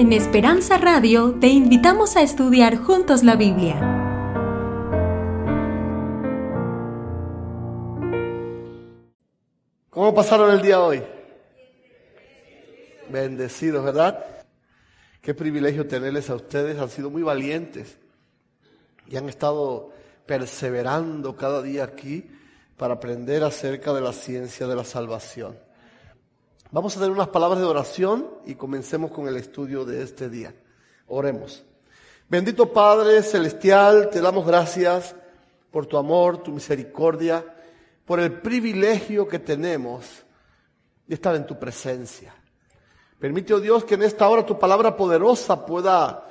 En Esperanza Radio te invitamos a estudiar juntos la Biblia. ¿Cómo pasaron el día hoy? Bendecidos, ¿verdad? Qué privilegio tenerles a ustedes. Han sido muy valientes y han estado perseverando cada día aquí para aprender acerca de la ciencia de la salvación. Vamos a tener unas palabras de oración y comencemos con el estudio de este día. Oremos. Bendito Padre Celestial, te damos gracias por tu amor, tu misericordia, por el privilegio que tenemos de estar en tu presencia. Permite, oh Dios, que en esta hora tu palabra poderosa pueda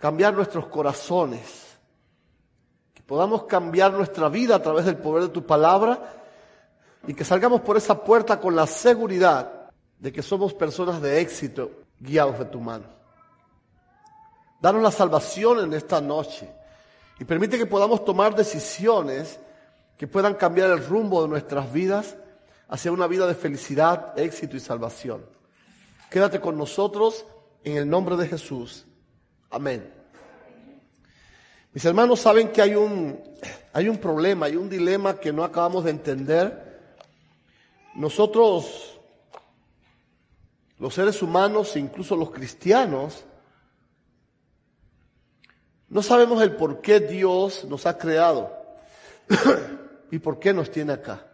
cambiar nuestros corazones, que podamos cambiar nuestra vida a través del poder de tu palabra y que salgamos por esa puerta con la seguridad de que somos personas de éxito guiados de tu mano. Danos la salvación en esta noche y permite que podamos tomar decisiones que puedan cambiar el rumbo de nuestras vidas hacia una vida de felicidad, éxito y salvación. Quédate con nosotros en el nombre de Jesús. Amén. Mis hermanos saben que hay un, hay un problema, hay un dilema que no acabamos de entender. Nosotros los seres humanos, incluso los cristianos, no sabemos el por qué Dios nos ha creado y por qué nos tiene acá.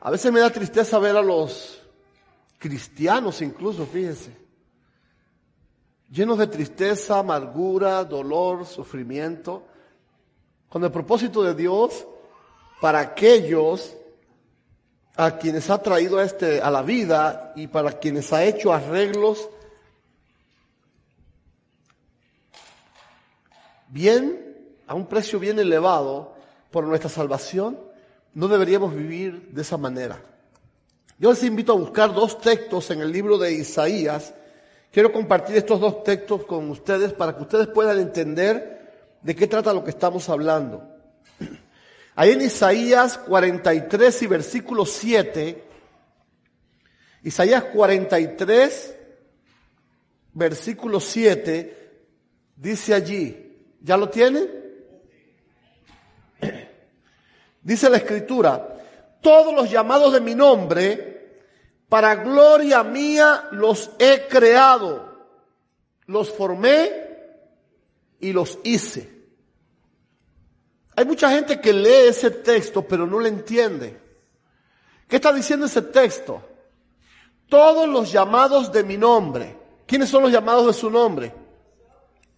A veces me da tristeza ver a los cristianos incluso, fíjense, llenos de tristeza, amargura, dolor, sufrimiento, con el propósito de Dios para aquellos a quienes ha traído a, este, a la vida y para quienes ha hecho arreglos bien, a un precio bien elevado por nuestra salvación, no deberíamos vivir de esa manera. Yo les invito a buscar dos textos en el libro de Isaías. Quiero compartir estos dos textos con ustedes para que ustedes puedan entender de qué trata lo que estamos hablando. Ahí en Isaías 43 y versículo 7, Isaías 43, versículo 7, dice allí, ¿ya lo tiene? Dice la escritura, todos los llamados de mi nombre, para gloria mía los he creado, los formé y los hice. Hay mucha gente que lee ese texto pero no le entiende. ¿Qué está diciendo ese texto? Todos los llamados de mi nombre. ¿Quiénes son los llamados de su nombre?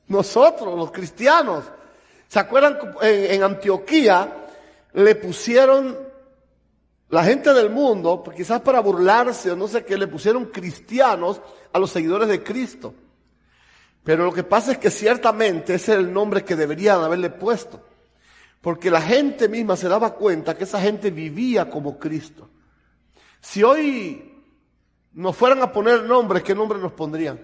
Nosotros, los cristianos. ¿Se acuerdan? En, Antioquía le pusieron la gente del mundo, pues quizás para burlarse o no sé qué, le pusieron cristianos a los seguidores de Cristo. Pero lo que pasa es que ciertamente ese es el nombre que deberían haberle puesto. Porque la gente misma se daba cuenta que esa gente vivía como Cristo. Si hoy nos fueran a poner nombres, ¿qué nombre nos pondrían?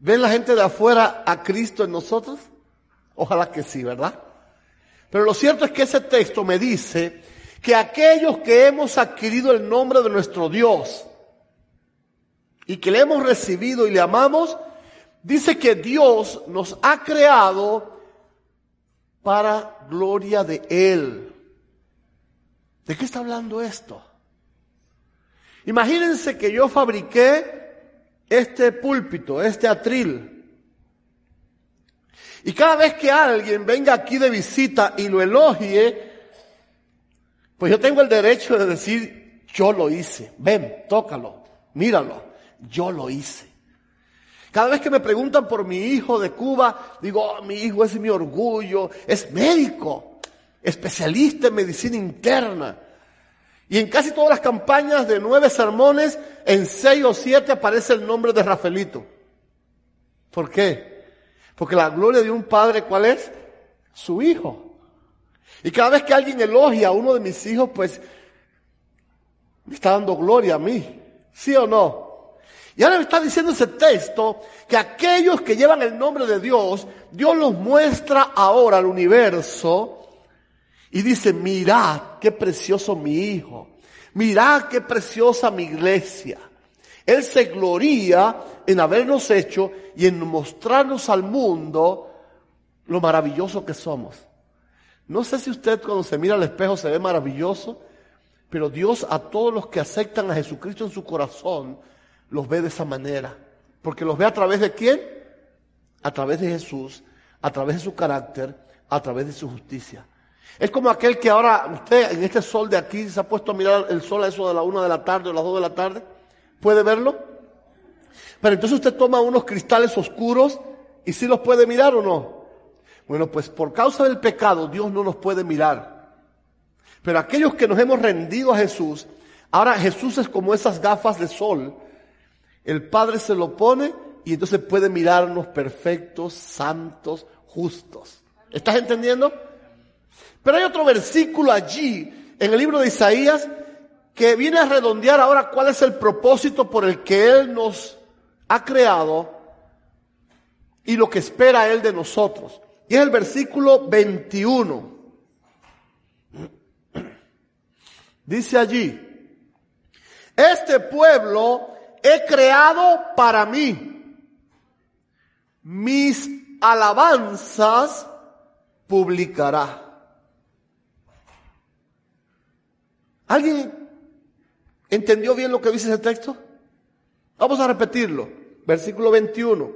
¿Ven la gente de afuera a Cristo en nosotros? Ojalá que sí, ¿verdad? Pero lo cierto es que ese texto me dice que aquellos que hemos adquirido el nombre de nuestro Dios y que le hemos recibido y le amamos, dice que Dios nos ha creado para gloria de Él. ¿De qué está hablando esto? Imagínense que yo fabriqué este púlpito, este atril. Y cada vez que alguien venga aquí de visita y lo elogie, pues yo tengo el derecho de decir, yo lo hice. Ven, tócalo, míralo, yo lo hice. Cada vez que me preguntan por mi hijo de Cuba, digo, oh, mi hijo es mi orgullo, es médico, especialista en medicina interna. Y en casi todas las campañas de nueve sermones, en seis o siete aparece el nombre de Rafaelito. ¿Por qué? Porque la gloria de un padre, ¿cuál es? Su hijo. Y cada vez que alguien elogia a uno de mis hijos, pues me está dando gloria a mí. ¿Sí o no? Y ahora me está diciendo ese texto que aquellos que llevan el nombre de Dios, Dios los muestra ahora al universo y dice, mirad qué precioso mi hijo, mirad qué preciosa mi iglesia. Él se gloría en habernos hecho y en mostrarnos al mundo lo maravilloso que somos. No sé si usted cuando se mira al espejo se ve maravilloso, pero Dios a todos los que aceptan a Jesucristo en su corazón los ve de esa manera. Porque los ve a través de quién? A través de Jesús, a través de su carácter, a través de su justicia. Es como aquel que ahora usted en este sol de aquí se ha puesto a mirar el sol a eso de la una de la tarde o las dos de la tarde. ¿Puede verlo? Pero entonces usted toma unos cristales oscuros y si los puede mirar o no. Bueno, pues por causa del pecado Dios no nos puede mirar. Pero aquellos que nos hemos rendido a Jesús, ahora Jesús es como esas gafas de sol. El Padre se lo pone y entonces puede mirarnos perfectos, santos, justos. ¿Estás entendiendo? Pero hay otro versículo allí en el libro de Isaías que viene a redondear ahora cuál es el propósito por el que Él nos ha creado y lo que espera Él de nosotros. Y es el versículo 21. Dice allí, este pueblo he creado para mí. Mis alabanzas publicará. ¿Alguien entendió bien lo que dice ese texto? Vamos a repetirlo. Versículo 21.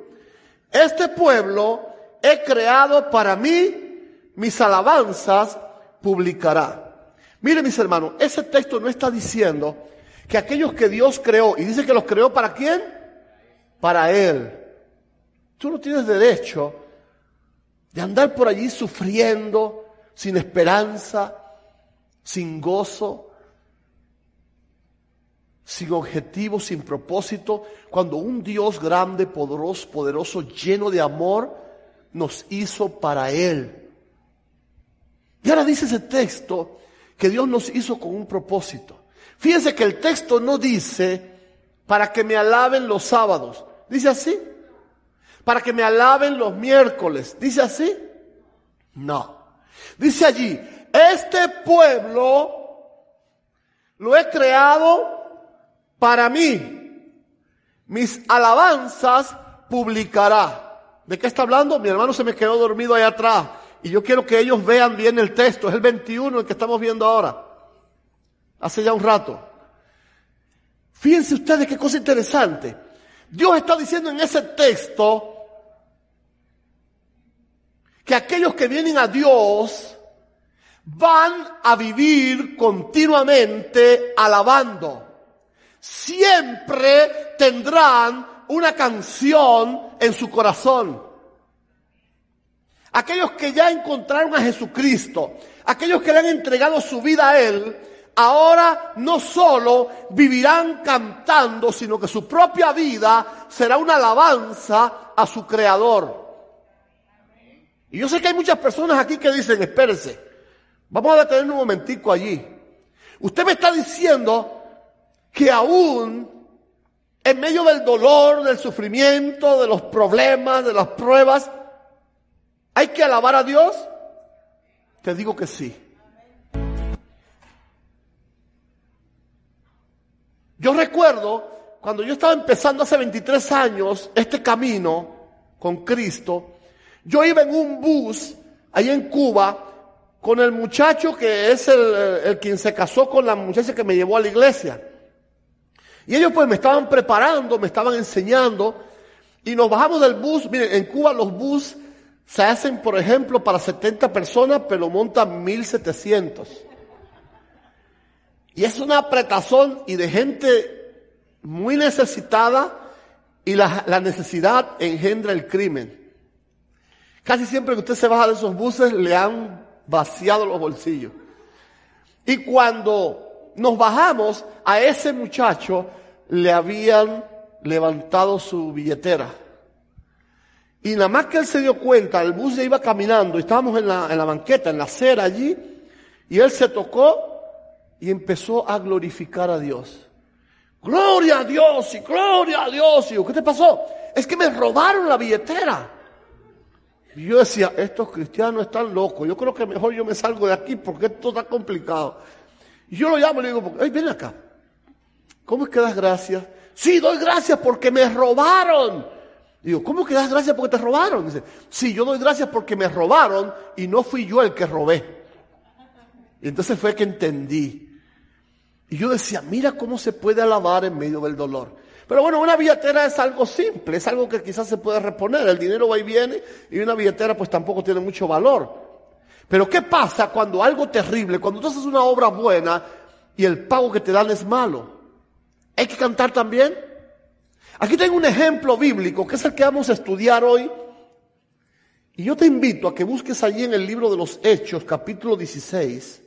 Este pueblo he creado para mí, mis alabanzas publicará. Miren mis hermanos, ese texto no está diciendo que aquellos que Dios creó, y dice que los creó para quién? Para Él. Tú no tienes derecho de andar por allí sufriendo, sin esperanza, sin gozo, sin objetivo, sin propósito, cuando un Dios grande, poderoso, poderoso, lleno de amor, nos hizo para Él. Y ahora dice ese texto que Dios nos hizo con un propósito. Fíjense que el texto no dice para que me alaben los sábados. ¿Dice así? Para que me alaben los miércoles. ¿Dice así? No. Dice allí, este pueblo lo he creado para mí. Mis alabanzas publicará. ¿De qué está hablando? Mi hermano se me quedó dormido ahí atrás. Y yo quiero que ellos vean bien el texto. Es el 21 el que estamos viendo ahora. Hace ya un rato. Fíjense ustedes qué cosa interesante. Dios está diciendo en ese texto que aquellos que vienen a Dios van a vivir continuamente alabando. Siempre tendrán una canción en su corazón. Aquellos que ya encontraron a Jesucristo, aquellos que le han entregado su vida a Él, ahora no solo vivirán cantando, sino que su propia vida será una alabanza a su Creador. Y yo sé que hay muchas personas aquí que dicen, espérese, vamos a detener un momentico allí. Usted me está diciendo que aún en medio del dolor, del sufrimiento, de los problemas, de las pruebas, ¿hay que alabar a Dios? Te digo que sí. Yo recuerdo cuando yo estaba empezando hace 23 años este camino con Cristo, yo iba en un bus ahí en Cuba con el muchacho que es el, quien se casó con la muchacha que me llevó a la iglesia. Y ellos pues me estaban preparando, me estaban enseñando. Y nos bajamos del bus. Miren, en Cuba los bus se hacen, por ejemplo, para 70 personas, pero montan 1700. Y es una apretazón y de gente muy necesitada y la, necesidad engendra el crimen. Casi siempre que usted se baja de esos buses le han vaciado los bolsillos. Y cuando nos bajamos, a ese muchacho le habían levantado su billetera. Y nada más que él se dio cuenta, el bus ya iba caminando, estábamos en la, en la banqueta, en la acera allí, y él se tocó y empezó a glorificar a Dios. Gloria a Dios y gloria a Dios. Y yo, ¿qué te pasó? Es que me robaron la billetera. Y yo decía, estos cristianos están locos. Yo creo que mejor yo me salgo de aquí porque esto está complicado. Y yo lo llamo y le digo, ay, ven acá. ¿Cómo es que das gracias? Sí, doy gracias porque me robaron. Digo, ¿cómo que das gracias porque te robaron? Dice, sí, yo doy gracias porque me robaron y no fui yo el que robé. Y entonces fue que entendí. Y yo decía, mira cómo se puede alabar en medio del dolor. Pero bueno, una billetera es algo simple, es algo que quizás se puede reponer. El dinero va y viene y una billetera pues tampoco tiene mucho valor. Pero ¿qué pasa cuando algo terrible, cuando tú haces una obra buena y el pago que te dan es malo? ¿Hay que cantar también? Aquí tengo un ejemplo bíblico que es el que vamos a estudiar hoy. Y yo te invito a que busques allí en el libro de los Hechos, capítulo 16.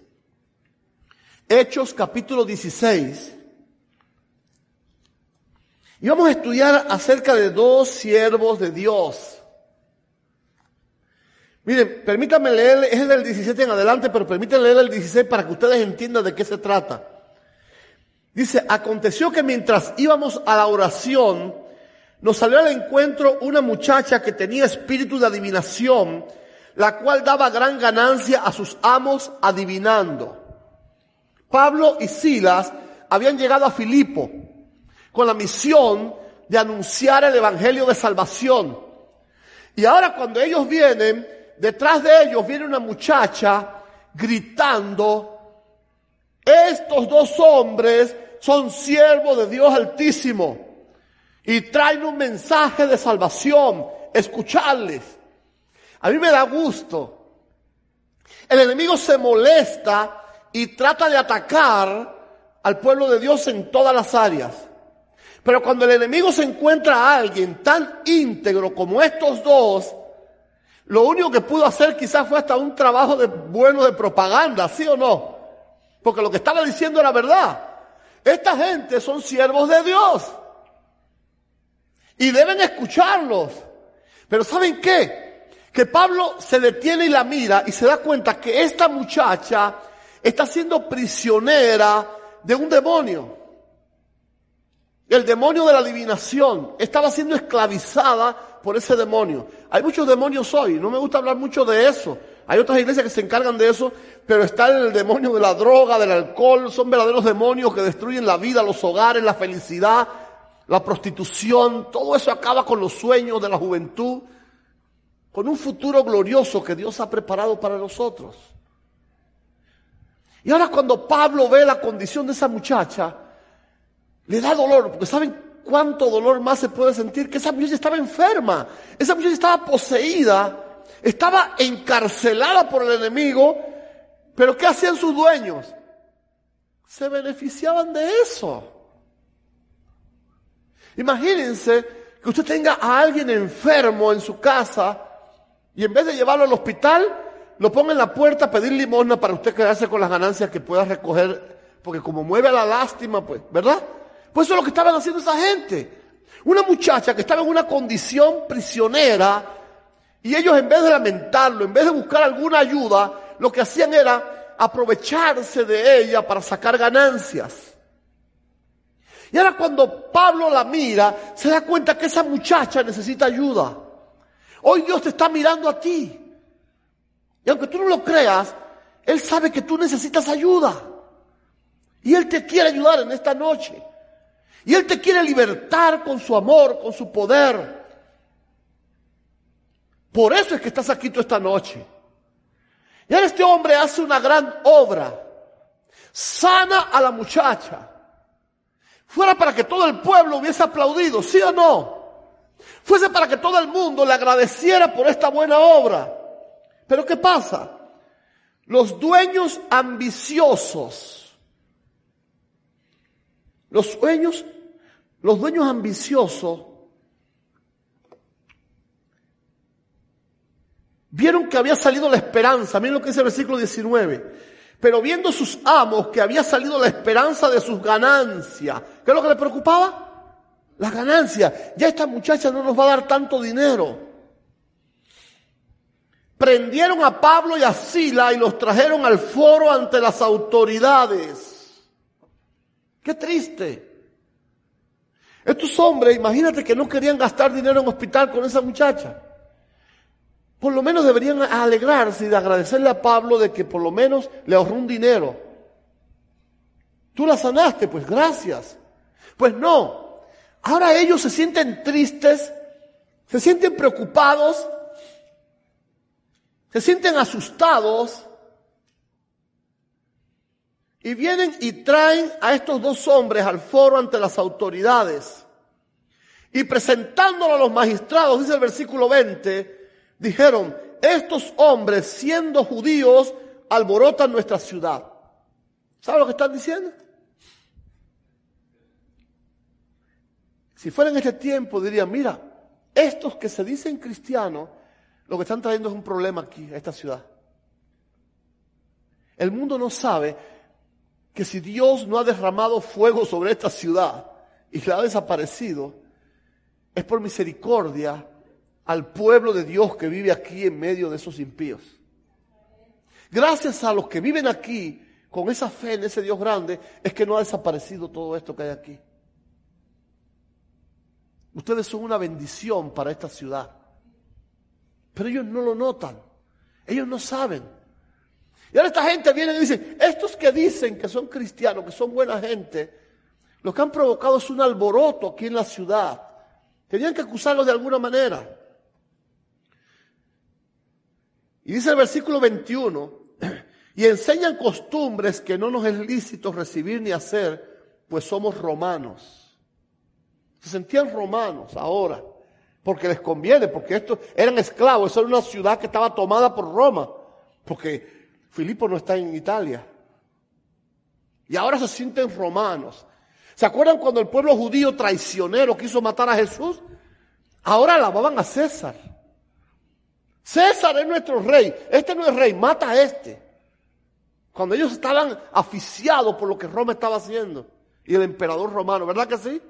Hechos, capítulo 16. Y vamos a estudiar acerca de dos siervos de Dios. Miren, permítanme leer, es del 17 en adelante, pero permítanme leer el 16 para que ustedes entiendan de qué se trata. Dice, aconteció que mientras íbamos a la oración, nos salió al encuentro una muchacha que tenía espíritu de adivinación, la cual daba gran ganancia a sus amos adivinando. Pablo y Silas habían llegado a Filipo con la misión de anunciar el evangelio de salvación. Y ahora cuando ellos vienen, detrás de ellos viene una muchacha gritando, estos dos hombres son siervos de Dios Altísimo y traen un mensaje de salvación. Escucharles. A mí me da gusto. El enemigo se molesta y trata de atacar al pueblo de Dios en todas las áreas. Pero cuando el enemigo se encuentra a alguien tan íntegro como estos dos, lo único que pudo hacer quizás fue hasta un trabajo de, bueno de propaganda, ¿sí o no? Porque lo que estaba diciendo era verdad. Esta gente son siervos de Dios. Y deben escucharlos. Pero ¿saben qué? Que Pablo se detiene y la mira y se da cuenta que esta muchacha está siendo prisionera de un demonio. El demonio de la adivinación estaba siendo esclavizada por ese demonio. Hay muchos demonios hoy, no me gusta hablar mucho de eso. Hay otras iglesias que se encargan de eso, pero está el demonio de la droga, del alcohol, son verdaderos demonios que destruyen la vida, los hogares, la felicidad, la prostitución, todo eso acaba con los sueños de la juventud, con un futuro glorioso que Dios ha preparado para nosotros. Y ahora cuando Pablo ve la condición de esa muchacha, le da dolor, porque saben cuánto dolor más se puede sentir que esa muchacha estaba enferma, esa muchacha estaba poseída, estaba encarcelada por el enemigo, pero ¿qué hacían sus dueños? Se beneficiaban de eso. Imagínense que usted tenga a alguien enfermo en su casa y en vez de llevarlo al hospital, lo ponga en la puerta a pedir limosna para usted quedarse con las ganancias que pueda recoger, porque como mueve a la lástima, pues, ¿verdad? Pues eso es lo que estaban haciendo esa gente. Una muchacha que estaba en una condición prisionera y ellos en vez de lamentarlo, en vez de buscar alguna ayuda, lo que hacían era aprovecharse de ella para sacar ganancias. Y ahora cuando Pablo la mira, se da cuenta que esa muchacha necesita ayuda. Hoy Dios te está mirando a ti. Y aunque tú no lo creas, Él sabe que tú necesitas ayuda. Y Él te quiere ayudar en esta noche. Y Él te quiere libertar con su amor, con su poder. Por eso es que estás aquí tú esta noche. Y ahora este hombre hace una gran obra. Sana a la muchacha. Fuera para que todo el pueblo hubiese aplaudido, ¿sí o no? Fuese para que todo el mundo le agradeciera por esta buena obra. Pero ¿qué pasa? Los dueños ambiciosos los dueños, los dueños ambiciosos vieron que había salido la esperanza. Miren lo que dice el versículo 19. Pero viendo sus amos que había salido la esperanza de sus ganancias, ¿qué es lo que les preocupaba? Las ganancias. Ya esta muchacha no nos va a dar tanto dinero. Prendieron a Pablo y a Sila y los trajeron al foro ante las autoridades. Qué triste. Estos hombres, imagínate que no querían gastar dinero en hospital con esa muchacha. Por lo menos deberían alegrarse y de agradecerle a Pablo de que por lo menos le ahorró un dinero. Tú la sanaste, pues gracias. Pues no. Ahora ellos se sienten tristes, se sienten preocupados, se sienten asustados y vienen y traen a estos dos hombres al foro ante las autoridades. Y presentándolo a los magistrados, dice el versículo 20, dijeron, estos hombres siendo judíos alborotan nuestra ciudad. ¿Sabe lo que están diciendo? Si fuera en este tiempo dirían, mira, estos que se dicen cristianos, lo que están trayendo es un problema aquí, a esta ciudad. El mundo no sabe que si Dios no ha derramado fuego sobre esta ciudad y la ha desaparecido, es por misericordia al pueblo de Dios que vive aquí en medio de esos impíos. Gracias a los que viven aquí con esa fe en ese Dios grande, es que no ha desaparecido todo esto que hay aquí. Ustedes son una bendición para esta ciudad. Pero ellos no lo notan. Ellos no saben. Y ahora esta gente viene y dice, estos que dicen que son cristianos, que son buena gente, lo que han provocado es un alboroto aquí en la ciudad. Tenían que acusarlos de alguna manera. Y dice el versículo 21, y enseñan costumbres que no nos es lícito recibir ni hacer, pues somos romanos. Se sentían romanos ahora, porque les conviene, porque estos eran esclavos, esa era una ciudad que estaba tomada por Roma, porque Filipo no está en Italia. Y ahora se sienten romanos. ¿Se acuerdan cuando el pueblo judío traicionero quiso matar a Jesús? Ahora alababan a César. César es nuestro rey. Este no es rey, mata a este. Cuando ellos estaban aficiados por lo que Roma estaba haciendo. Y el emperador romano, ¿verdad que sí?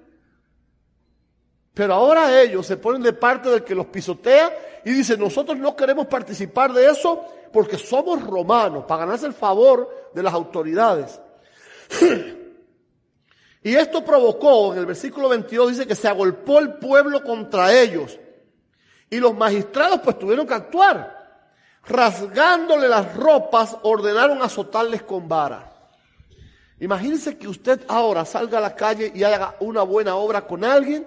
Pero ahora ellos se ponen de parte del que los pisotea y dicen, nosotros no queremos participar de eso porque somos romanos, para ganarse el favor de las autoridades. y esto provocó, en el versículo 22 dice que se agolpó el pueblo contra ellos. Y los magistrados pues tuvieron que actuar. Rasgándole las ropas, ordenaron azotarles con vara. Imagínense que usted ahora salga a la calle y haga una buena obra con alguien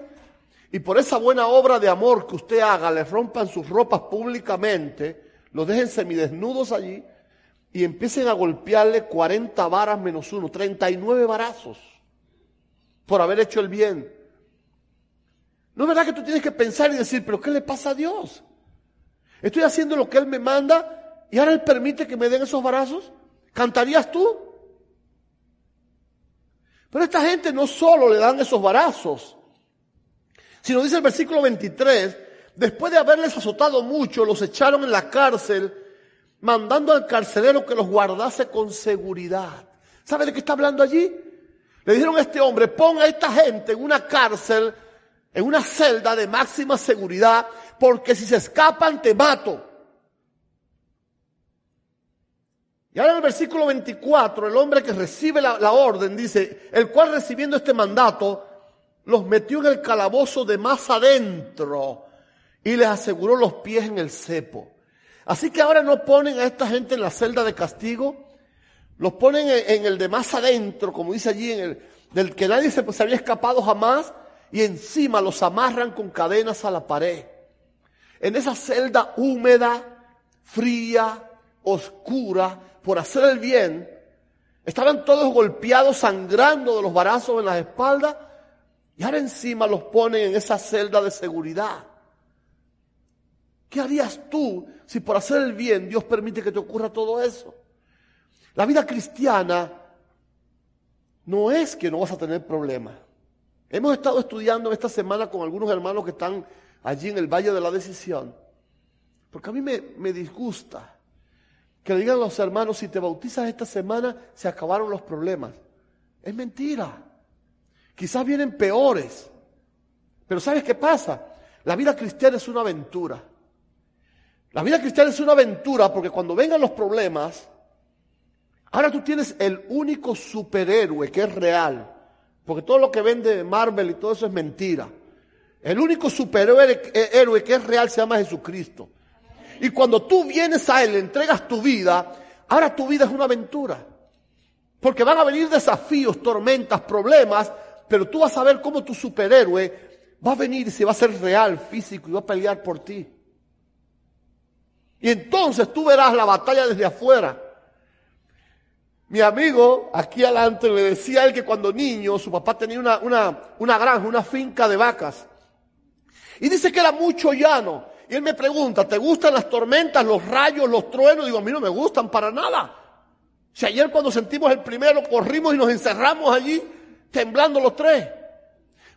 y por esa buena obra de amor que usted haga le rompan sus ropas públicamente, los dejen semidesnudos allí y empiecen a golpearle 40 varas menos uno, 39 varazos por haber hecho el bien. ¿No es verdad que tú tienes que pensar y decir, pero ¿qué le pasa a Dios? Estoy haciendo lo que Él me manda y ahora Él permite que me den esos varazos. ¿Cantarías tú? Pero esta gente no solo le dan esos varazos, sino dice el versículo 23, después de haberles azotado mucho, los echaron en la cárcel, mandando al carcelero que los guardase con seguridad. ¿Sabe de qué está hablando allí? Le dijeron a este hombre, ponga a esta gente en una cárcel en una celda de máxima seguridad, porque si se escapan te mato. Y ahora en el versículo 24, el hombre que recibe la, la, orden dice, el cual recibiendo este mandato, los metió en el calabozo de más adentro y les aseguró los pies en el cepo. Así que ahora no ponen a esta gente en la celda de castigo, los ponen en, el de más adentro, como dice allí, en el del que nadie se, se había escapado jamás, y encima los amarran con cadenas a la pared. En esa celda húmeda, fría, oscura, por hacer el bien, estaban todos golpeados, sangrando de los barazos en las espaldas, y ahora encima los ponen en esa celda de seguridad. ¿Qué harías tú si por hacer el bien Dios permite que te ocurra todo eso? La vida cristiana no es que no vas a tener problemas. Hemos estado estudiando esta semana con algunos hermanos que están allí en el Valle de la Decisión. Porque a mí me, disgusta que le digan los hermanos, si te bautizas esta semana, se acabaron los problemas. Es mentira. Quizás vienen peores. Pero ¿sabes qué pasa? La vida cristiana es una aventura. La vida cristiana es una aventura porque cuando vengan los problemas, ahora tú tienes el único superhéroe que es real porque todo lo que vende Marvel y todo eso es mentira. El único superhéroe héroe que es real se llama Jesucristo. Y cuando tú vienes a Él, le entregas tu vida, ahora tu vida es una aventura. Porque van a venir desafíos, tormentas, problemas, pero tú vas a ver cómo tu superhéroe va a venir y se va a hacer real, físico y va a pelear por ti. Y entonces tú verás la batalla desde afuera. Mi amigo aquí adelante le decía a él que cuando niño su papá tenía una, una, una granja, una finca de vacas. Y dice que era mucho llano. Y él me pregunta, ¿te gustan las tormentas, los rayos, los truenos? Digo, a mí no me gustan para nada. Si ayer cuando sentimos el primero corrimos y nos encerramos allí, temblando los tres.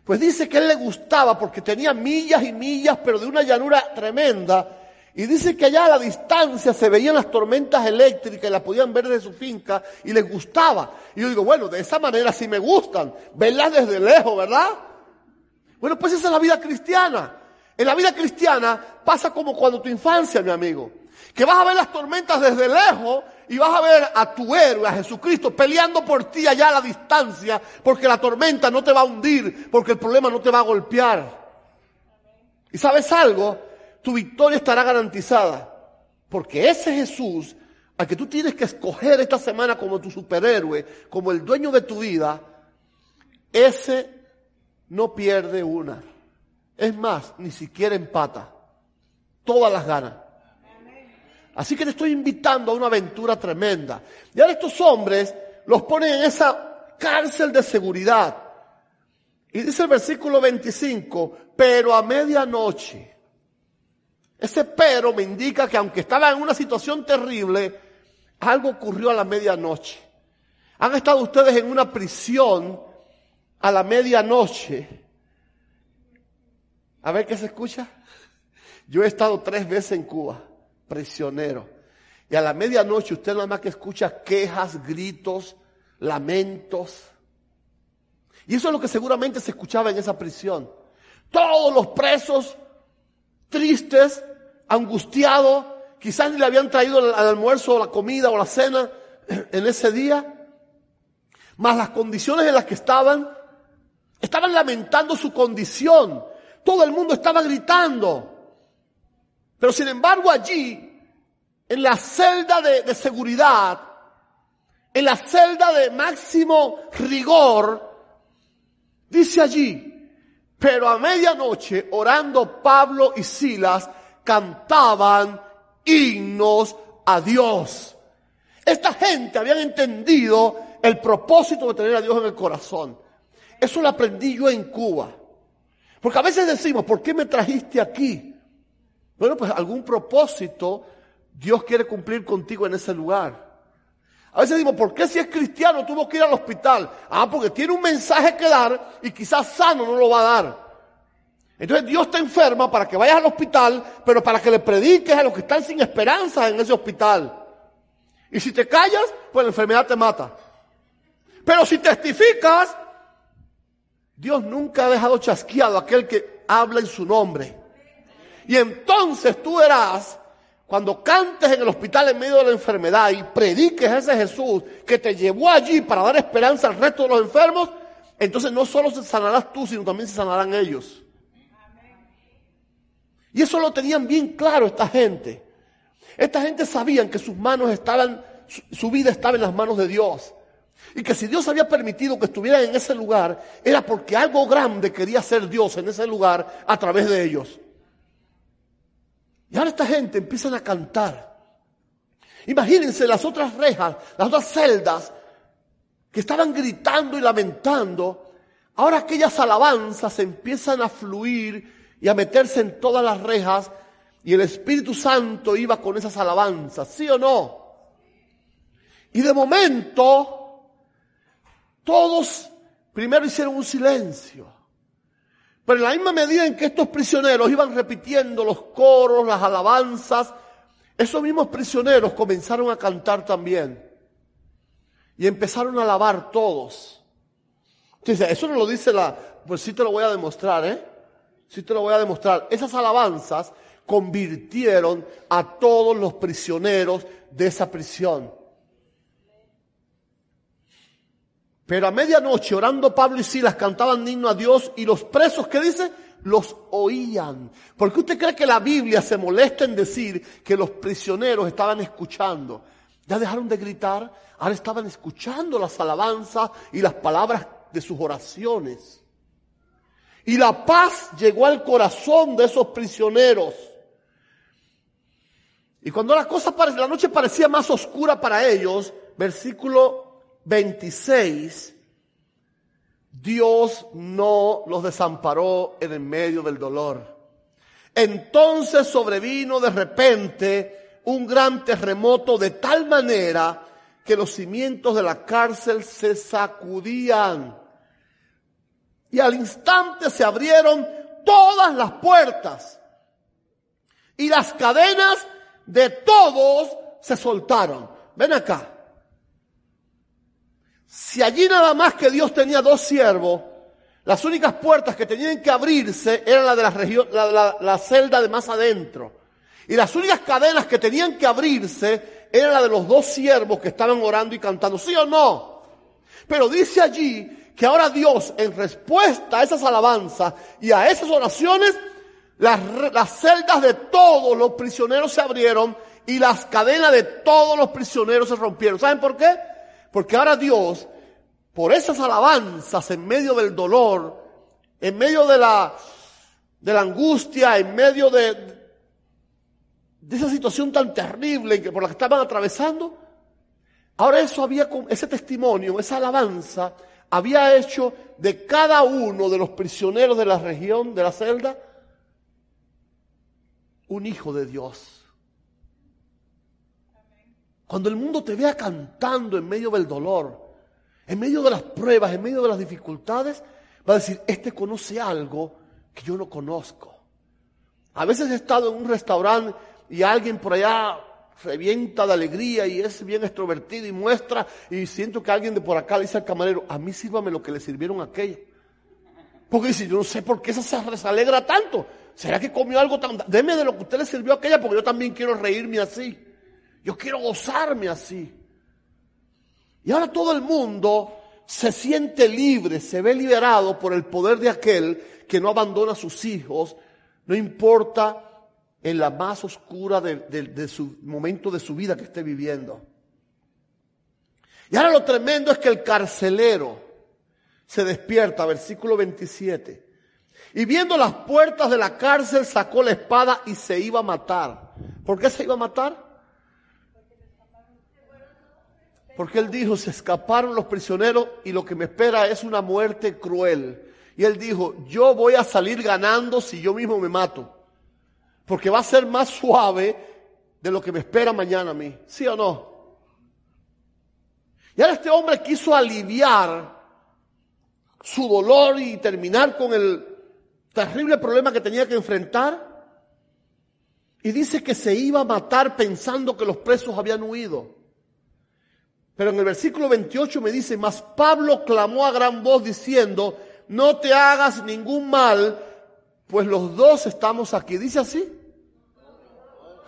Pues dice que él le gustaba porque tenía millas y millas, pero de una llanura tremenda. Y dice que allá a la distancia se veían las tormentas eléctricas y las podían ver desde su finca y les gustaba. Y yo digo, bueno, de esa manera sí me gustan, verlas desde lejos, ¿verdad? Bueno, pues esa es la vida cristiana. En la vida cristiana pasa como cuando tu infancia, mi amigo, que vas a ver las tormentas desde lejos y vas a ver a tu héroe, a Jesucristo, peleando por ti allá a la distancia, porque la tormenta no te va a hundir, porque el problema no te va a golpear. Y sabes algo, tu victoria estará garantizada, porque ese Jesús, al que tú tienes que escoger esta semana como tu superhéroe, como el dueño de tu vida, ese no pierde una. Es más, ni siquiera empata. Todas las ganas. Así que te estoy invitando a una aventura tremenda. Y ahora estos hombres los ponen en esa cárcel de seguridad. Y dice el versículo 25, pero a medianoche. Ese pero me indica que aunque estaba en una situación terrible, algo ocurrió a la medianoche. Han estado ustedes en una prisión a la medianoche a ver qué se escucha. Yo he estado tres veces en Cuba, prisionero. Y a la medianoche usted nada más que escucha quejas, gritos, lamentos. Y eso es lo que seguramente se escuchaba en esa prisión. Todos los presos tristes, angustiados, quizás ni le habían traído el, almuerzo o la comida o la cena en ese día, más las condiciones en las que estaban, estaban lamentando su condición. Todo el mundo estaba gritando. Pero sin embargo allí, en la celda de, seguridad, en la celda de máximo rigor, dice allí, pero a medianoche, orando Pablo y Silas, cantaban himnos a Dios. Esta gente habían entendido el propósito de tener a Dios en el corazón. Eso lo aprendí yo en Cuba. Porque a veces decimos, ¿por qué me trajiste aquí? Bueno, pues algún propósito Dios quiere cumplir contigo en ese lugar. A veces decimos, ¿por qué si es cristiano tuvo que ir al hospital? Ah, porque tiene un mensaje que dar y quizás sano no lo va a dar. Entonces Dios te enferma para que vayas al hospital, pero para que le prediques a los que están sin esperanza en ese hospital. Y si te callas, pues la enfermedad te mata. Pero si testificas, Dios nunca ha dejado chasqueado a aquel que habla en su nombre. Y entonces tú verás, cuando cantes en el hospital en medio de la enfermedad y prediques a ese Jesús que te llevó allí para dar esperanza al resto de los enfermos, entonces no solo se sanarás tú, sino también se sanarán ellos. Y eso lo tenían bien claro esta gente. Esta gente sabían que sus manos estaban, su vida estaba en las manos de Dios. Y que si Dios había permitido que estuvieran en ese lugar, era porque algo grande quería hacer Dios en ese lugar a través de ellos. Y ahora esta gente empiezan a cantar. Imagínense las otras rejas, las otras celdas que estaban gritando y lamentando. Ahora aquellas alabanzas empiezan a fluir y a meterse en todas las rejas y el Espíritu Santo iba con esas alabanzas, ¿sí o no? Y de momento todos primero hicieron un silencio. Pero en la misma medida en que estos prisioneros iban repitiendo los coros, las alabanzas, esos mismos prisioneros comenzaron a cantar también. Y empezaron a alabar todos. Entonces, eso no lo dice la, pues sí te lo voy a demostrar, ¿eh? Sí te lo voy a demostrar. Esas alabanzas convirtieron a todos los prisioneros de esa prisión. Pero a medianoche, orando Pablo y Silas, cantaban himno a Dios y los presos, ¿qué dice? Los oían. ¿Por qué usted cree que la Biblia se molesta en decir que los prisioneros estaban escuchando? Ya dejaron de gritar, ahora estaban escuchando las alabanzas y las palabras de sus oraciones. Y la paz llegó al corazón de esos prisioneros. Y cuando la cosa la noche parecía más oscura para ellos, versículo 26, Dios no los desamparó en el medio del dolor. Entonces sobrevino de repente un gran terremoto de tal manera que los cimientos de la cárcel se sacudían. Y al instante se abrieron todas las puertas y las cadenas de todos se soltaron. Ven acá. Si allí nada más que Dios tenía dos siervos, las únicas puertas que tenían que abrirse eran las de la región, la, celda de más adentro. Y las únicas cadenas que tenían que abrirse eran las de los dos siervos que estaban orando y cantando. ¿Sí o no? Pero dice allí que ahora Dios, en respuesta a esas alabanzas y a esas oraciones, las, las celdas de todos los prisioneros se abrieron y las cadenas de todos los prisioneros se rompieron. ¿Saben por qué? Porque ahora Dios, por esas alabanzas en medio del dolor, en medio de la, de la angustia, en medio de, esa situación tan terrible por la que estaban atravesando, ahora eso había, ese testimonio, esa alabanza, había hecho de cada uno de los prisioneros de la región, de la celda, un hijo de Dios. Cuando el mundo te vea cantando en medio del dolor, en medio de las pruebas, en medio de las dificultades, va a decir, este conoce algo que yo no conozco. A veces he estado en un restaurante y alguien por allá revienta de alegría y es bien extrovertido y muestra y siento que alguien de por acá le dice al camarero, a mí sírvame lo que le sirvieron a aquella. Porque dice, yo no sé por qué esa se alegra tanto. ¿Será que comió algo tan... Deme de lo que usted le sirvió a aquella porque yo también quiero reírme así. Yo quiero gozarme así. Y ahora todo el mundo se siente libre, se ve liberado por el poder de aquel que no abandona a sus hijos, no importa en la más oscura de, su momento de su vida que esté viviendo. Y ahora lo tremendo es que el carcelero se despierta, versículo 27. Y viendo las puertas de la cárcel sacó la espada y se iba a matar. ¿Por qué se iba a matar? Porque él dijo, se escaparon los prisioneros y lo que me espera es una muerte cruel. Y él dijo, yo voy a salir ganando si yo mismo me mato. Porque va a ser más suave de lo que me espera mañana a mí. ¿Sí o no? Y ahora este hombre quiso aliviar su dolor y terminar con el terrible problema que tenía que enfrentar. Y dice que se iba a matar pensando que los presos habían huido. Pero en el versículo 28 me dice, mas Pablo clamó a gran voz diciendo, no te hagas ningún mal, pues los dos estamos aquí. Dice así.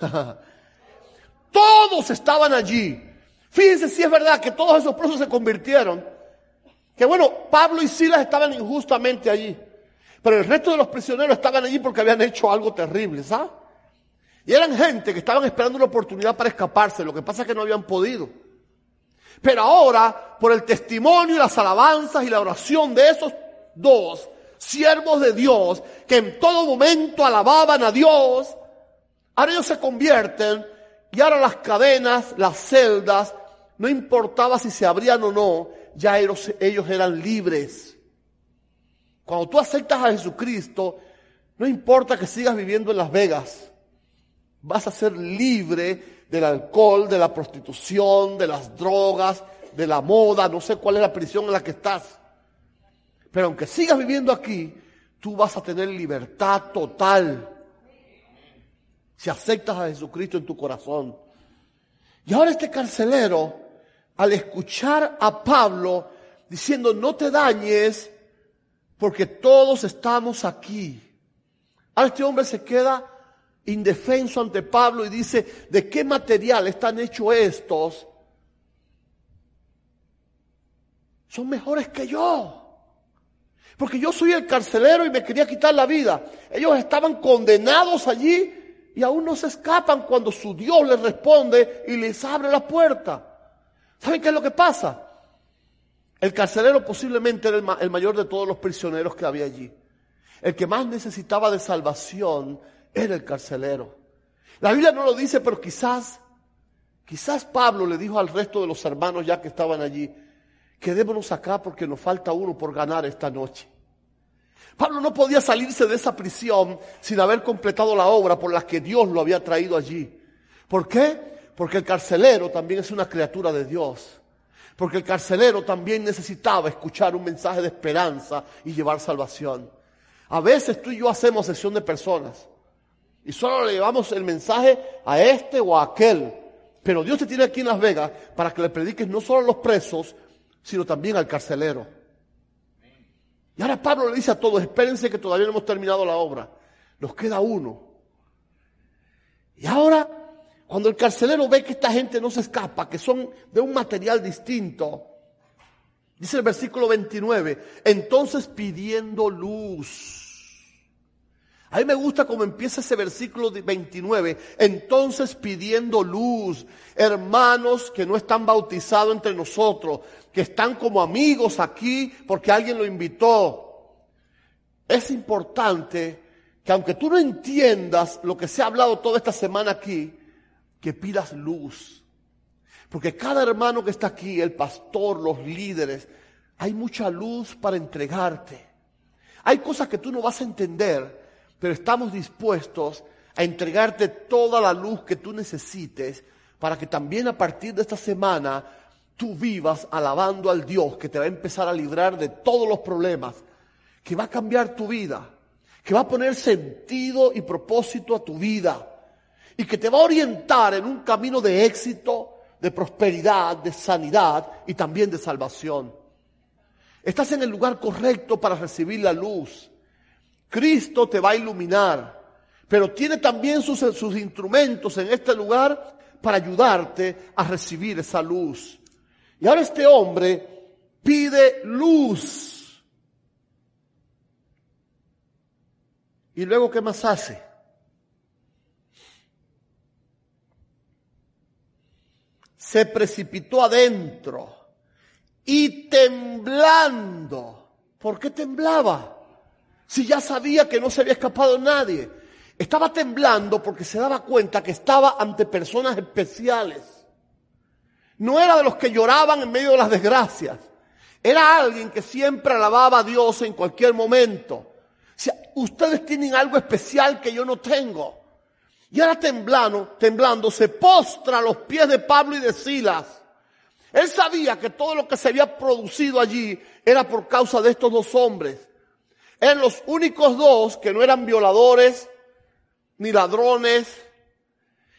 todos estaban allí. Fíjense si es verdad que todos esos presos se convirtieron. Que bueno, Pablo y Silas estaban injustamente allí. Pero el resto de los prisioneros estaban allí porque habían hecho algo terrible, ¿sabes? Y eran gente que estaban esperando una oportunidad para escaparse. Lo que pasa es que no habían podido. Pero ahora, por el testimonio y las alabanzas y la oración de esos dos siervos de Dios, que en todo momento alababan a Dios, ahora ellos se convierten y ahora las cadenas, las celdas, no importaba si se abrían o no, ya ellos, ellos eran libres. Cuando tú aceptas a Jesucristo, no importa que sigas viviendo en Las Vegas, vas a ser libre del alcohol, de la prostitución, de las drogas, de la moda, no sé cuál es la prisión en la que estás. Pero aunque sigas viviendo aquí, tú vas a tener libertad total si aceptas a Jesucristo en tu corazón. Y ahora este carcelero, al escuchar a Pablo diciendo, no te dañes, porque todos estamos aquí. Ahora este hombre se queda indefenso ante Pablo y dice, ¿de qué material están hechos estos? Son mejores que yo. Porque yo soy el carcelero y me quería quitar la vida. Ellos estaban condenados allí y aún no se escapan cuando su Dios les responde y les abre la puerta. ¿Saben qué es lo que pasa? El carcelero posiblemente era el, mayor de todos los prisioneros que había allí. El que más necesitaba de salvación era el carcelero. La Biblia no lo dice, pero quizás, quizás Pablo le dijo al resto de los hermanos ya que estaban allí, quedémonos acá porque nos falta uno por ganar esta noche. Pablo no podía salirse de esa prisión sin haber completado la obra por la que Dios lo había traído allí. ¿Por qué? Porque el carcelero también es una criatura de Dios. Porque el carcelero también necesitaba escuchar un mensaje de esperanza y llevar salvación. A veces tú y yo hacemos sesión de personas y solo le llevamos el mensaje a este o a aquel. Pero Dios te tiene aquí en Las Vegas para que le prediques no solo a los presos, sino también al carcelero. Y ahora Pablo le dice a todos, espérense que todavía no hemos terminado la obra. Nos queda uno. Y ahora, cuando el carcelero ve que esta gente no se escapa, que son de un material distinto, dice el versículo 29, entonces pidiendo luz. A mí me gusta cómo empieza ese versículo 29. Entonces pidiendo luz, hermanos que no están bautizados entre nosotros, que están como amigos aquí porque alguien lo invitó. Es importante que aunque tú no entiendas lo que se ha hablado toda esta semana aquí, que pidas luz. Porque cada hermano que está aquí, el pastor, los líderes, hay mucha luz para entregarte. Hay cosas que tú no vas a entender pero estamos dispuestos a entregarte toda la luz que tú necesites para que también a partir de esta semana tú vivas alabando al Dios que te va a empezar a librar de todos los problemas, que va a cambiar tu vida, que va a poner sentido y propósito a tu vida y que te va a orientar en un camino de éxito, de prosperidad, de sanidad y también de salvación. Estás en el lugar correcto para recibir la luz. Cristo te va a iluminar, pero tiene también sus, instrumentos en este lugar para ayudarte a recibir esa luz. Y ahora este hombre pide luz. ¿Y luego qué más hace? Se precipitó adentro y temblando. ¿Por qué temblaba? Si ya sabía que no se había escapado nadie? Estaba temblando porque se daba cuenta que estaba ante personas especiales. No era de los que lloraban en medio de las desgracias. Era alguien que siempre alababa a Dios en cualquier momento. Si ustedes tienen algo especial que yo no tengo. Y ahora temblando, temblando, se postra a los pies de Pablo y de Silas. Él sabía que todo lo que se había producido allí era por causa de estos dos hombres. Eran los únicos dos que no eran violadores ni ladrones.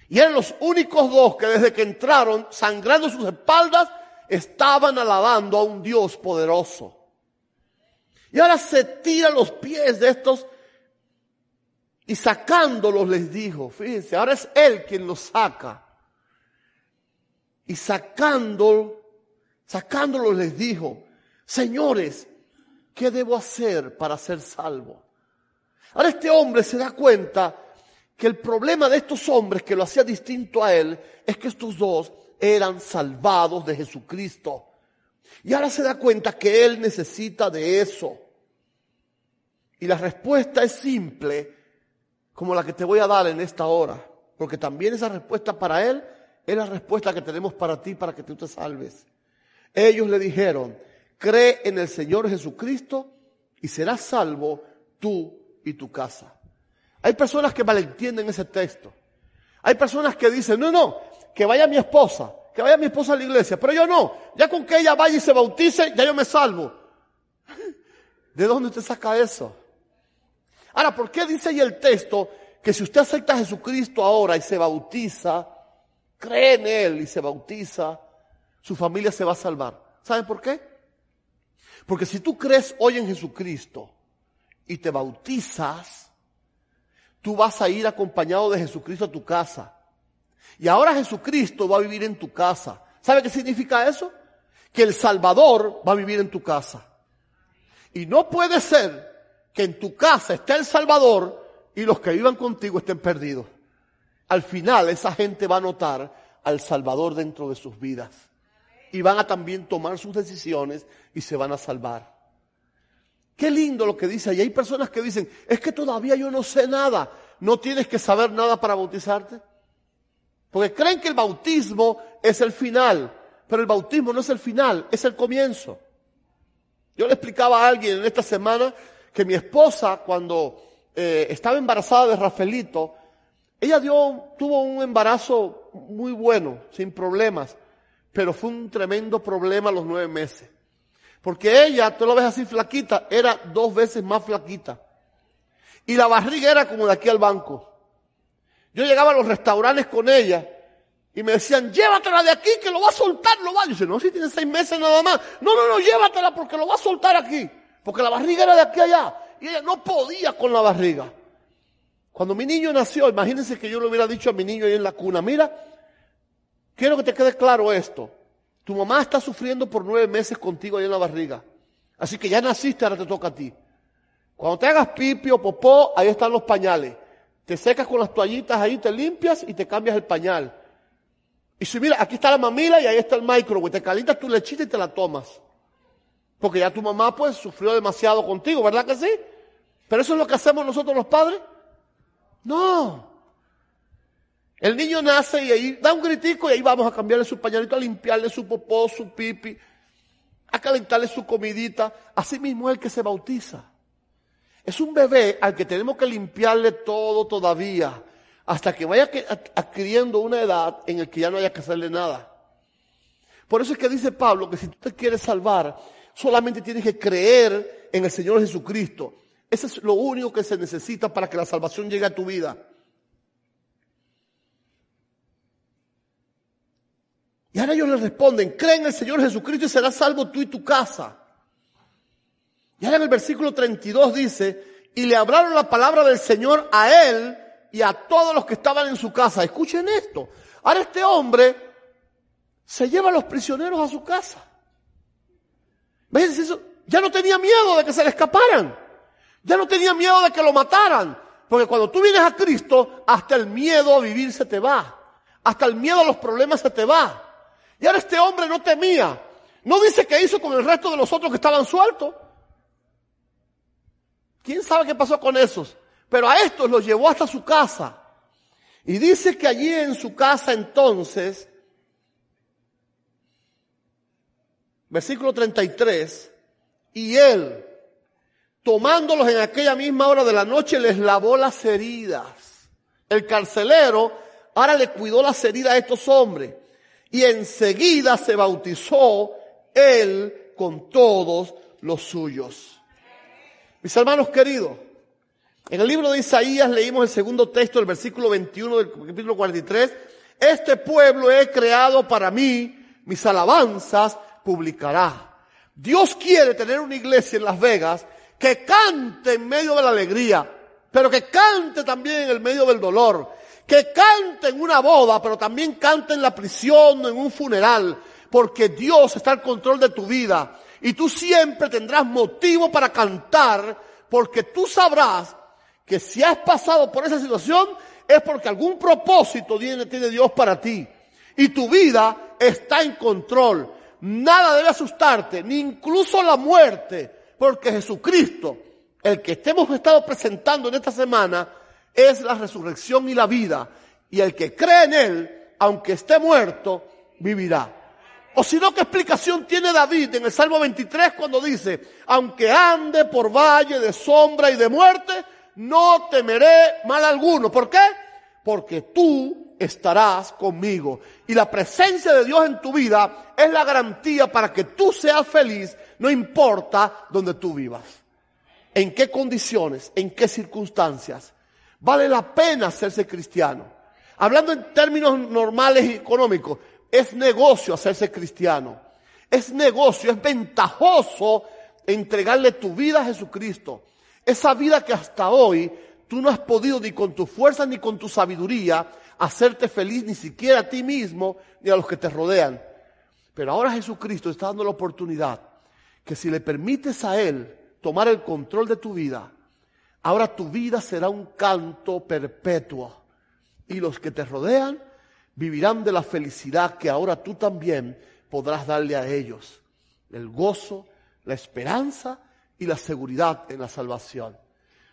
Y eran los únicos dos que desde que entraron, sangrando sus espaldas, estaban alabando a un Dios poderoso. Y ahora se tira los pies de estos y sacándolos les dijo, fíjense, ahora es él quien los saca. Y sacando, sacándolos les dijo, señores, ¿qué debo hacer para ser salvo? Ahora este hombre se da cuenta que el problema de estos hombres que lo hacía distinto a él es que estos dos eran salvados de Jesucristo. Y ahora se da cuenta que él necesita de eso. Y la respuesta es simple, como la que te voy a dar en esta hora. Porque también esa respuesta para él es la respuesta que tenemos para ti, para que tú te salves. Ellos le dijeron, cree en el Señor Jesucristo y serás salvo tú y tu casa. Hay personas que malentienden ese texto. Hay personas que dicen, no, no, que vaya mi esposa, que vaya mi esposa a la iglesia, pero yo no, ya con que ella vaya y se bautice, ya yo me salvo. ¿De dónde usted saca eso? Ahora, ¿por qué dice ahí el texto que si usted acepta a Jesucristo ahora y se bautiza, cree en Él y se bautiza, su familia se va a salvar? ¿Saben por qué? Porque si tú crees hoy en Jesucristo y te bautizas, tú vas a ir acompañado de Jesucristo a tu casa. Y ahora Jesucristo va a vivir en tu casa. ¿Sabe qué significa eso? Que el Salvador va a vivir en tu casa. Y no puede ser que en tu casa esté el Salvador y los que vivan contigo estén perdidos. Al final esa gente va a notar al Salvador dentro de sus vidas. Y van a también tomar sus decisiones y se van a salvar. Qué lindo lo que dice. Y hay personas que dicen, es que todavía yo no sé nada. No tienes que saber nada para bautizarte. Porque creen que el bautismo es el final. Pero el bautismo no es el final, es el comienzo. Yo le explicaba a alguien en esta semana que mi esposa, cuando eh, estaba embarazada de Rafaelito, ella dio, tuvo un embarazo muy bueno, sin problemas, pero fue un tremendo problema los nueve meses. Porque ella, tú lo ves así flaquita, era dos veces más flaquita. Y la barriga era como de aquí al banco. Yo llegaba a los restaurantes con ella y me decían, llévatela de aquí que lo va a soltar, lo va. Yo dice, no, si tiene seis meses nada más. No, no, no, llévatela porque lo va a soltar aquí. Porque la barriga era de aquí allá. Y ella no podía con la barriga. Cuando mi niño nació, imagínense que yo le hubiera dicho a mi niño ahí en la cuna, mira, quiero que te quede claro esto. Tu mamá está sufriendo por nueve meses contigo ahí en la barriga. Así que ya naciste, ahora te toca a ti. Cuando te hagas pipi o popó, ahí están los pañales. Te secas con las toallitas ahí, te limpias y te cambias el pañal. Y si mira, aquí está la mamila y ahí está el microwave. Te calientas tu lechita y te la tomas. Porque ya tu mamá pues sufrió demasiado contigo, ¿verdad que sí? Pero eso es lo que hacemos nosotros los padres. No. El niño nace y ahí da un gritico y ahí vamos a cambiarle su pañalito, a limpiarle su popó, su pipi, a calentarle su comidita. Así mismo es el que se bautiza. Es un bebé al que tenemos que limpiarle todo todavía, hasta que vaya adquiriendo una edad en el que ya no haya que hacerle nada. Por eso es que dice Pablo que si tú te quieres salvar, solamente tienes que creer en el Señor Jesucristo. Eso es lo único que se necesita para que la salvación llegue a tu vida. Y ahora ellos le responden, cree en el Señor Jesucristo y serás salvo tú y tu casa. Y ahora en el versículo 32 dice, y le hablaron la palabra del Señor a él y a todos los que estaban en su casa. Escuchen esto. Ahora este hombre se lleva a los prisioneros a su casa. ¿Ves eso? Ya no tenía miedo de que se le escaparan. Ya no tenía miedo de que lo mataran. Porque cuando tú vienes a Cristo, hasta el miedo a vivir se te va. Hasta el miedo a los problemas se te va. Y ahora este hombre no temía. No dice qué hizo con el resto de los otros que estaban sueltos. ¿Quién sabe qué pasó con esos? Pero a estos los llevó hasta su casa. Y dice que allí en su casa entonces, versículo 33, y él, tomándolos en aquella misma hora de la noche, les lavó las heridas. El carcelero ahora le cuidó las heridas a estos hombres. Y enseguida se bautizó él con todos los suyos. Mis hermanos queridos, en el libro de Isaías leímos el segundo texto, el versículo 21 del capítulo 43. Este pueblo he creado para mí, mis alabanzas publicará. Dios quiere tener una iglesia en Las Vegas que cante en medio de la alegría, pero que cante también en el medio del dolor, que cante en una boda, pero también cante en la prisión, en un funeral, porque Dios está al control de tu vida y tú siempre tendrás motivo para cantar, porque tú sabrás que si has pasado por esa situación es porque algún propósito tiene, tiene Dios para ti y tu vida está en control. Nada debe asustarte, ni incluso la muerte porque Jesucristo, el que estemos estado presentando en esta semana, es la resurrección y la vida. Y el que cree en Él, aunque esté muerto, vivirá. O si no, ¿qué explicación tiene David en el Salmo 23 cuando dice, aunque ande por valle de sombra y de muerte, no temeré mal alguno? ¿Por qué? Porque tú estarás conmigo. Y la presencia de Dios en tu vida es la garantía para que tú seas feliz no importa donde tú vivas, en qué condiciones, en qué circunstancias. Vale la pena hacerse cristiano. Hablando en términos normales y económicos, es negocio hacerse cristiano. Es negocio, es ventajoso entregarle tu vida a Jesucristo. Esa vida que hasta hoy tú no has podido ni con tu fuerza ni con tu sabiduría hacerte feliz ni siquiera a ti mismo ni a los que te rodean. Pero ahora Jesucristo está dando la oportunidad que si le permites a Él tomar el control de tu vida, ahora tu vida será un canto perpetuo. Y los que te rodean vivirán de la felicidad que ahora tú también podrás darle a ellos el gozo, la esperanza y la seguridad en la salvación.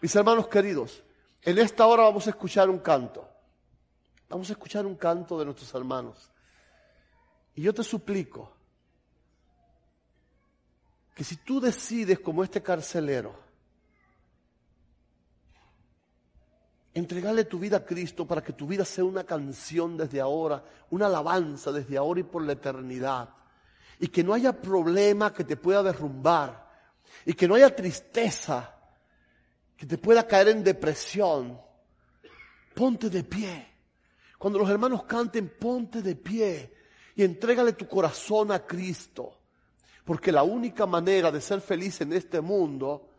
Mis hermanos queridos, en esta hora vamos a escuchar un canto. Vamos a escuchar un canto de nuestros hermanos. Y yo te suplico que si tú decides como este carcelero, entregarle tu vida a Cristo para que tu vida sea una canción desde ahora, una alabanza desde ahora y por la eternidad, y que no haya problema que te pueda derrumbar, y que no haya tristeza que te pueda caer en depresión, ponte de pie. Cuando los hermanos canten, ponte de pie y entrégale tu corazón a Cristo. Porque la única manera de ser feliz en este mundo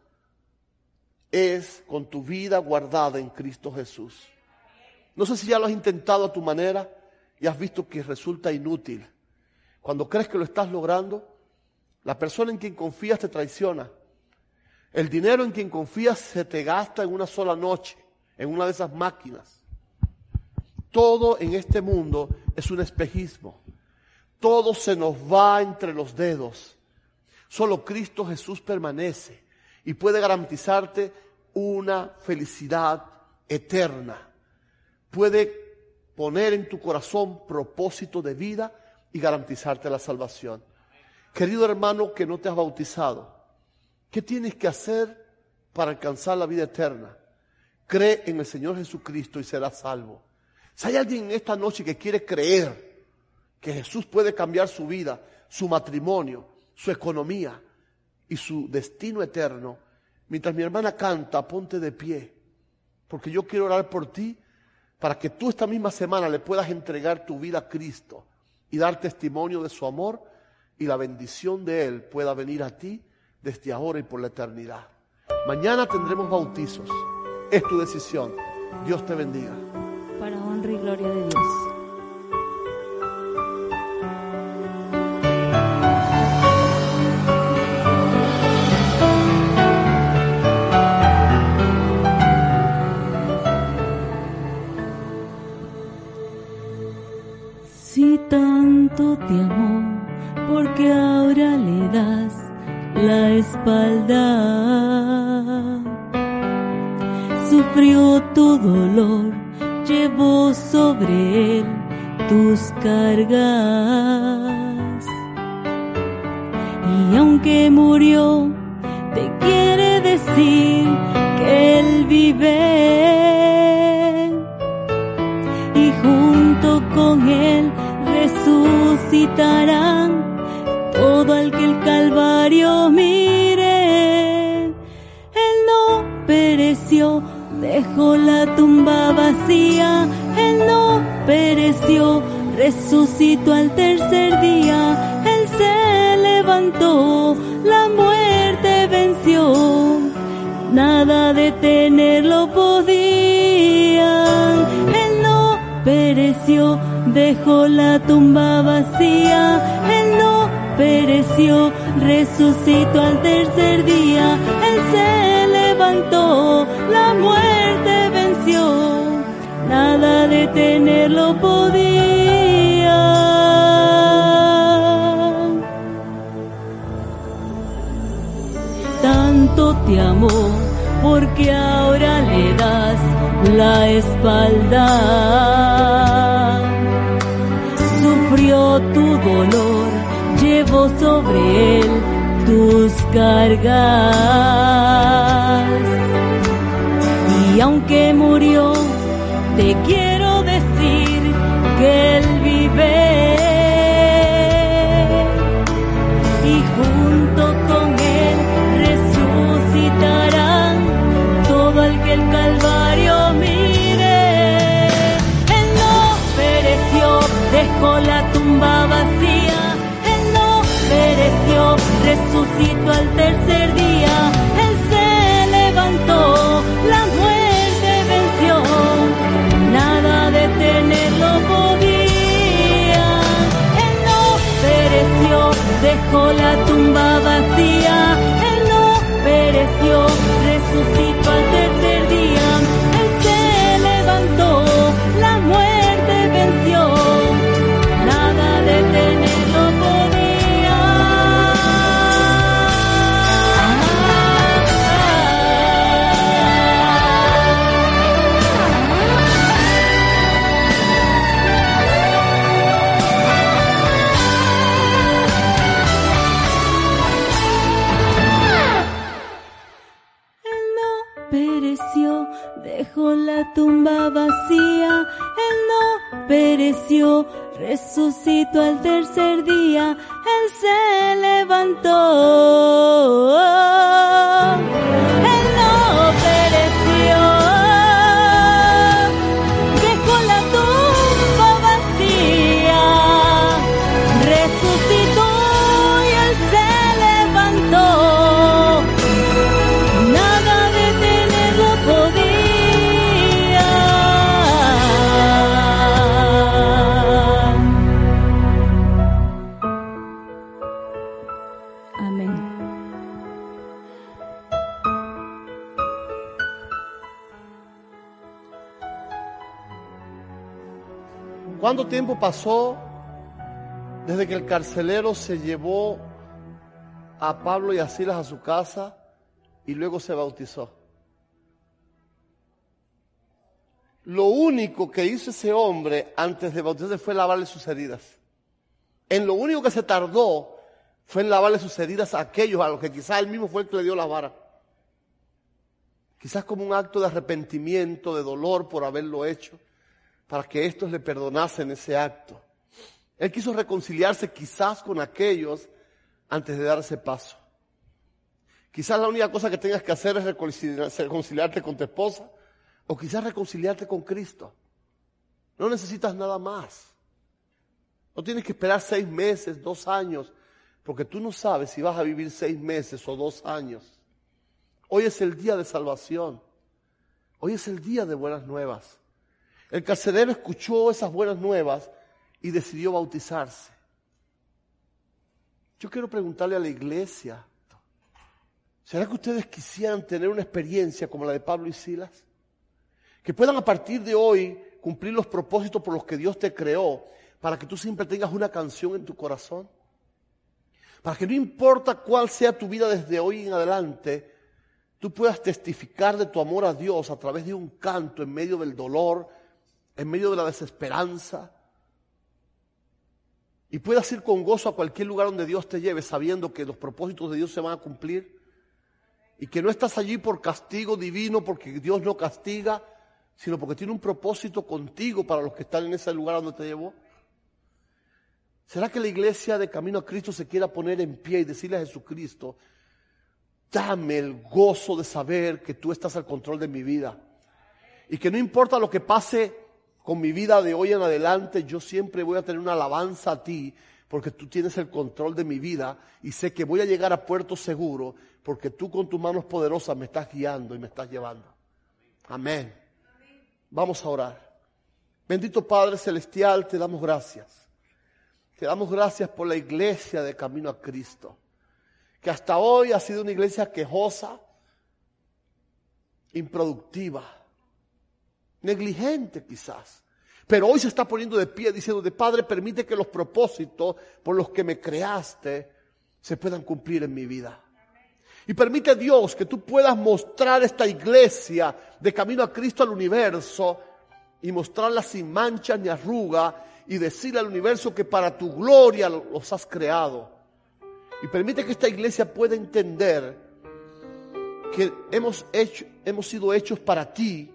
es con tu vida guardada en Cristo Jesús. No sé si ya lo has intentado a tu manera y has visto que resulta inútil. Cuando crees que lo estás logrando, la persona en quien confías te traiciona. El dinero en quien confías se te gasta en una sola noche, en una de esas máquinas. Todo en este mundo es un espejismo. Todo se nos va entre los dedos. Solo Cristo Jesús permanece y puede garantizarte una felicidad eterna. Puede poner en tu corazón propósito de vida y garantizarte la salvación. Querido hermano que no te has bautizado, ¿Qué tienes que hacer para alcanzar la vida eterna? Cree en el Señor Jesucristo y serás salvo. Si hay alguien en esta noche que quiere creer que Jesús puede cambiar su vida, su matrimonio, su economía y su destino eterno, mientras mi hermana canta, ponte de pie, porque yo quiero orar por ti para que tú esta misma semana le puedas entregar tu vida a Cristo y dar testimonio de su amor y la bendición de Él pueda venir a ti desde ahora y por la eternidad. Mañana tendremos bautizos. Es tu decisión. Dios te bendiga. Para honra y gloria de Dios. Tanto te amó, porque ahora le das la espalda. Sufrió tu dolor, llevó sobre él tus cargas. Y aunque murió, te quiere decir que él vive. Y junto con él resucitarán todo al que el Calvario mire. Él no pereció, dejó la tumba vacía. Él no pereció, resucitó al tercer día. Él se levantó, la muerte venció. Nada detenerlo podía. Él no pereció, dejó la tumba vacía. Él no pereció, resucitó al tercer día, Él se levantó, la muerte venció, nada detenerlo podía. Tanto te amó, porque ahora le das la espalda. Dolor llevo sobre él tus cargas. Y aunque murió, te quiero decir que él vive. Y junto con él resucitarán todo el que el Calvario mire. Él no pereció, dejó la resucitó al tercer día, Él se levantó, la muerte venció, nada de tenerlo podía, Él no pereció, dejó la tumba vacía. ¿Cuánto tiempo pasó desde que el carcelero se llevó a Pablo y a Silas a su casa y luego se bautizó? Lo único que hizo ese hombre antes de bautizarse fue lavarle sus heridas. En lo único que se tardó fue en lavarle sus heridas a aquellos a los que quizás él mismo fue el que le dio la vara. Quizás como un acto de arrepentimiento, de dolor por haberlo hecho, para que estos le perdonasen ese acto. Él quiso reconciliarse quizás con aquellos antes de dar ese paso. Quizás la única cosa que tengas que hacer es reconciliar- reconciliarte con tu esposa o quizás reconciliarte con Cristo. No necesitas nada más. No tienes que esperar seis meses, dos años, porque tú no sabes si vas a vivir seis meses o dos años. Hoy es el día de salvación. Hoy es el día de buenas nuevas. El carcelero escuchó esas buenas nuevas y decidió bautizarse. Yo quiero preguntarle a la iglesia, ¿será que ustedes quisieran tener una experiencia como la de Pablo y Silas? Que puedan a partir de hoy cumplir los propósitos por los que Dios te creó, para que tú siempre tengas una canción en tu corazón. Para que no importa cuál sea tu vida desde hoy en adelante, tú puedas testificar de tu amor a Dios a través de un canto en medio del dolor, en medio de la desesperanza. Y puedas ir con gozo a cualquier lugar donde Dios te lleve, sabiendo que los propósitos de Dios se van a cumplir. Y que no estás allí por castigo divino, porque Dios no castiga, sino porque tiene un propósito contigo para los que están en ese lugar donde te llevó. ¿Será que la iglesia de Camino a Cristo se quiera poner en pie y decirle a Jesucristo, dame el gozo de saber que tú estás al control de mi vida? Y que no importa lo que pase con mi vida de hoy en adelante, yo siempre voy a tener una alabanza a ti, porque tú tienes el control de mi vida y sé que voy a llegar a puerto seguro, porque tú con tus manos poderosas me estás guiando y me estás llevando. Amén. Vamos a orar. Bendito Padre Celestial, te damos gracias. Te damos gracias por la iglesia de Camino a Cristo, que hasta hoy ha sido una iglesia quejosa, improductiva, negligente quizás, pero hoy se está poniendo de pie diciendo, de Padre, permite que los propósitos por los que me creaste se puedan cumplir en mi vida. Y permite Dios que tú puedas mostrar esta iglesia de camino a Cristo al universo y mostrarla sin mancha ni arruga y decirle al universo que para tu gloria los has creado. Y permite que esta iglesia pueda entender que hemos, hecho, hemos sido hechos para ti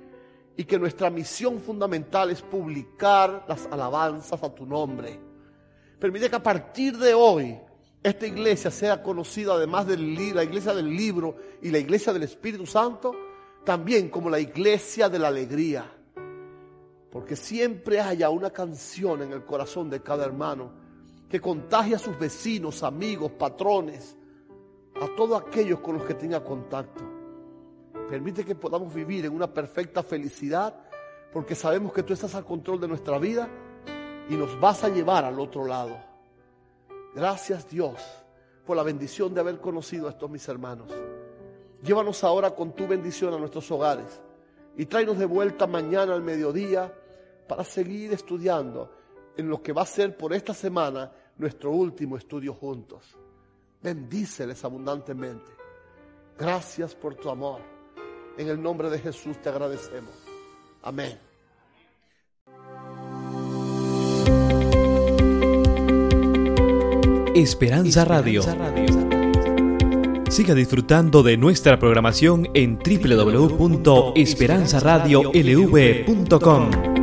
y que nuestra misión fundamental es publicar las alabanzas a tu nombre. Permite que a partir de hoy esta iglesia sea conocida además de la iglesia del libro y la iglesia del Espíritu Santo, también como la iglesia de la alegría. Porque siempre haya una canción en el corazón de cada hermano que contagie a sus vecinos, amigos, patrones, a todos aquellos con los que tenga contacto. Permite que podamos vivir en una perfecta felicidad porque sabemos que tú estás al control de nuestra vida y nos vas a llevar al otro lado. Gracias Dios por la bendición de haber conocido a estos mis hermanos. Llévanos ahora con tu bendición a nuestros hogares y tráenos de vuelta mañana al mediodía para seguir estudiando en lo que va a ser por esta semana nuestro último estudio juntos. Bendíceles abundantemente. Gracias por tu amor. En el nombre de Jesús te agradecemos. Amén. Esperanza Radio. Siga disfrutando de nuestra programación en www.esperanzaradiolv.com.